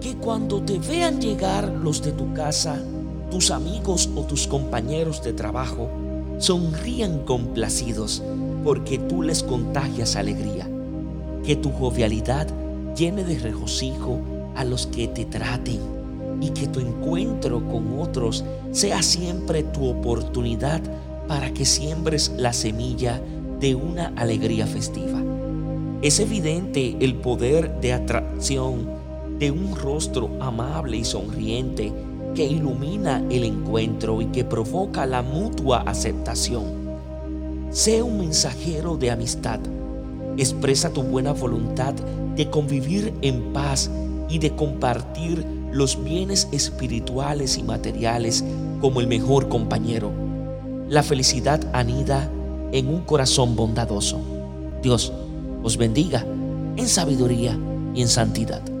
que cuando te vean llegar los de tu casa, tus amigos o tus compañeros de trabajo, sonrían complacidos porque tú les contagias alegría. Que tu jovialidad llene de regocijo a los que te traten y que tu encuentro con otros sea siempre tu oportunidad para que siembres la semilla de una alegría festiva. Es evidente el poder de atracción de un rostro amable y sonriente que ilumina el encuentro y que provoca la mutua aceptación. Sé un mensajero de amistad. Expresa tu buena voluntad de convivir en paz y de compartir los bienes espirituales y materiales como el mejor compañero. La felicidad anida en un corazón bondadoso. Dios os bendiga en sabiduría y en santidad.